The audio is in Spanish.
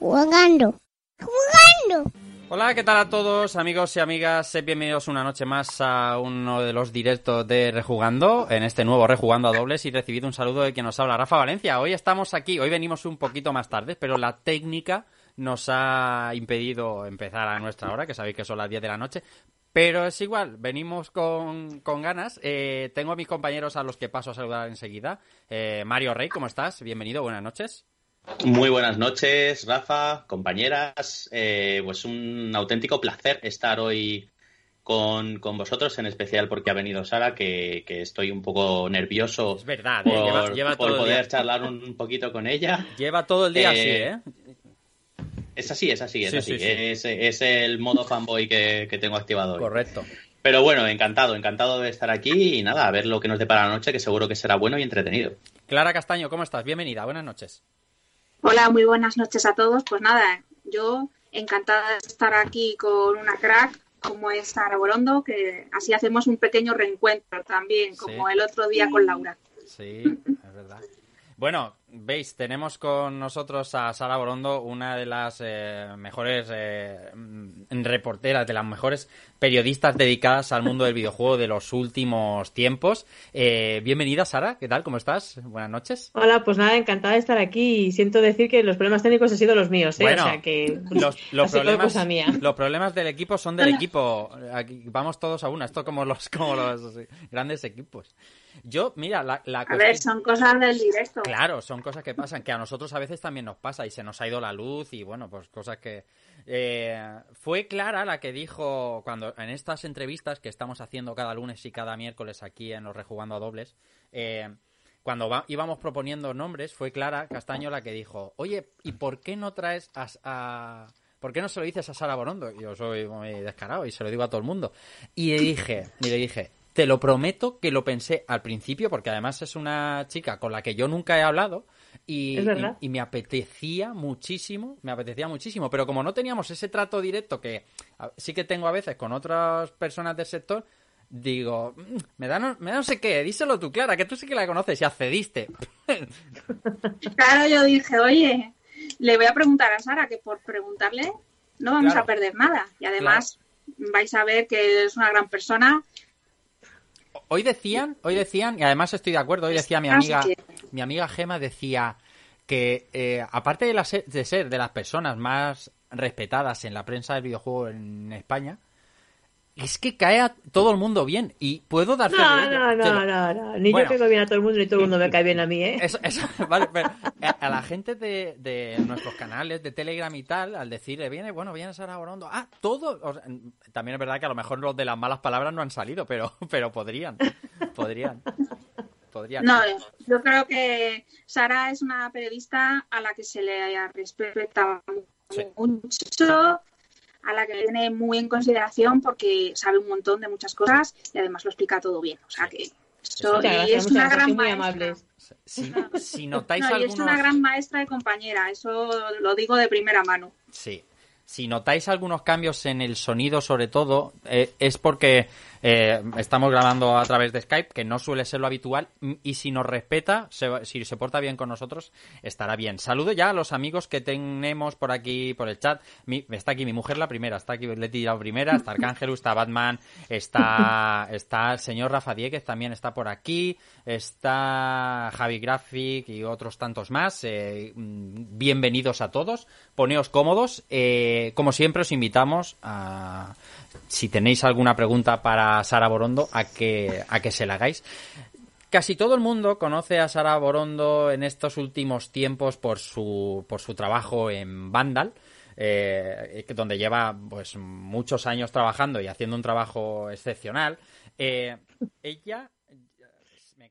Jugando. Jugando. Hola, ¿qué tal a todos amigos y amigas? Bienvenidos una noche más a uno de los directos de Rejugando, en este nuevo Rejugando a dobles y recibido un saludo de quien nos habla, Rafa Valencia. Hoy estamos aquí, hoy venimos un poquito más tarde, pero la técnica nos ha impedido empezar a nuestra hora, que sabéis que son las 10 de la noche. Pero es igual, venimos con, con ganas. Eh, tengo a mis compañeros a los que paso a saludar enseguida. Eh, Mario Rey, ¿cómo estás? Bienvenido, buenas noches. Muy buenas noches, Rafa, compañeras. Eh, pues un auténtico placer estar hoy con, con vosotros, en especial porque ha venido Sara, que, que estoy un poco nervioso Es verdad, por, eh, lleva, lleva por todo el poder día, charlar un, poquito con ella. lleva todo el día así, Eh, ¿eh? Es así, es así, es Sí, así. sí, sí. Es, es el modo fanboy que, que tengo activado hoy. Correcto. Pero bueno, encantado, encantado de estar aquí y nada, a ver lo que nos depara la noche, que seguro que será bueno y entretenido. Clara Castaño, ¿cómo estás? Bienvenida, buenas noches. Hola, muy buenas noches a todos. Pues nada, yo encantada de estar aquí con una crack como es Sara Borondo, que así hacemos un pequeño reencuentro también, como Sí. el otro día con Laura. Sí, es verdad. Bueno, veis, tenemos con nosotros a Sara Borondo, una de las eh, mejores eh, mm, reporteras, de las mejores periodistas dedicadas al mundo del videojuego de los últimos tiempos. Eh, bienvenida, Sara, ¿qué tal? ¿Cómo estás? Buenas noches. Hola, pues nada, encantada de estar aquí y siento decir que los problemas técnicos han sido los míos, ¿eh? Bueno, o sea que Los, los problemas, cosa mía. los problemas del equipo son del equipo. Aquí vamos todos a una. Esto como los, como los grandes equipos. Yo, mira, la, la A ver, son cosas del directo. Claro, son cosas que pasan, que a nosotros a veces también nos pasa y se nos ha ido la luz y bueno, pues cosas que... eh, fue Clara la que dijo cuando en estas entrevistas que estamos haciendo cada lunes y cada miércoles aquí en los Rejugando a Dobles, eh, cuando va- íbamos proponiendo nombres, fue Clara Castaño la que dijo, oye, ¿y por qué no traes a... a- ¿Por qué no se lo dices a Sara Borondo? Yo soy muy descarado y se lo digo a todo el mundo. Y le dije, y le dije, te lo prometo que lo pensé al principio, porque además es una chica con la que yo nunca he hablado y, me apetecía muchísimo, me apetecía muchísimo, pero como no teníamos ese trato directo que a- sí que tengo a veces con otras personas del sector, digo, "Mm, me da no, me da no sé qué, díselo tú, Clara, que tú sí que la conoces y accediste. Claro, yo dije, oye, le voy a preguntar a Sara, que por preguntarle no vamos Claro. a perder nada. Y además vais a ver que es una gran persona. Hoy decían, hoy decían, y además estoy de acuerdo, hoy decía mi amiga, mi amiga Gema decía que eh, aparte de, la de ser de las personas más respetadas en la prensa del videojuego en España, es que cae a todo el mundo bien. Y puedo dar fe de No, ello. no, no, no, no. Ni Bueno. yo caigo bien a todo el mundo, ni todo el mundo me cae bien a mí, ¿eh? Eso, eso, vale, pero a, a la gente de, de nuestros canales de Telegram y tal, al decirle, viene, bueno, viene Sara Borondo, ah, todo, o sea, también es verdad que a lo mejor los de las malas palabras no han salido, pero, pero podrían, podrían, podrían. No, yo creo que Sara es una periodista a la que se le respeta Sí. A la que tiene muy en consideración porque sabe un montón de muchas cosas y además lo explica todo bien. O sea que es una gran maestra. Si, si notáis No, y algunos... es una gran maestra y compañera, eso lo digo de primera mano. Sí. Si notáis algunos cambios en el sonido, sobre todo, eh, es porque eh, estamos grabando a través de Skype, que no suele ser lo habitual, y si nos respeta, se- si se porta bien con nosotros, estará bien. Saludo ya a los amigos que tenemos por aquí, por el chat. Mi- está aquí mi mujer la primera, está aquí Leti la primera, está Arcángelus, está Batman, está, está el señor Rafa Dieguez, también está por aquí, está Javi Graphic y otros tantos más. Eh, mm, bienvenidos a todos, poneos cómodos. Eh, como siempre os invitamos a, si tenéis alguna pregunta para Sara Borondo, a que, a que se la hagáis. Casi todo el mundo conoce a Sara Borondo en estos últimos tiempos por su, por su trabajo en Vandal, eh, donde lleva pues muchos años trabajando y haciendo un trabajo excepcional. Eh, ella me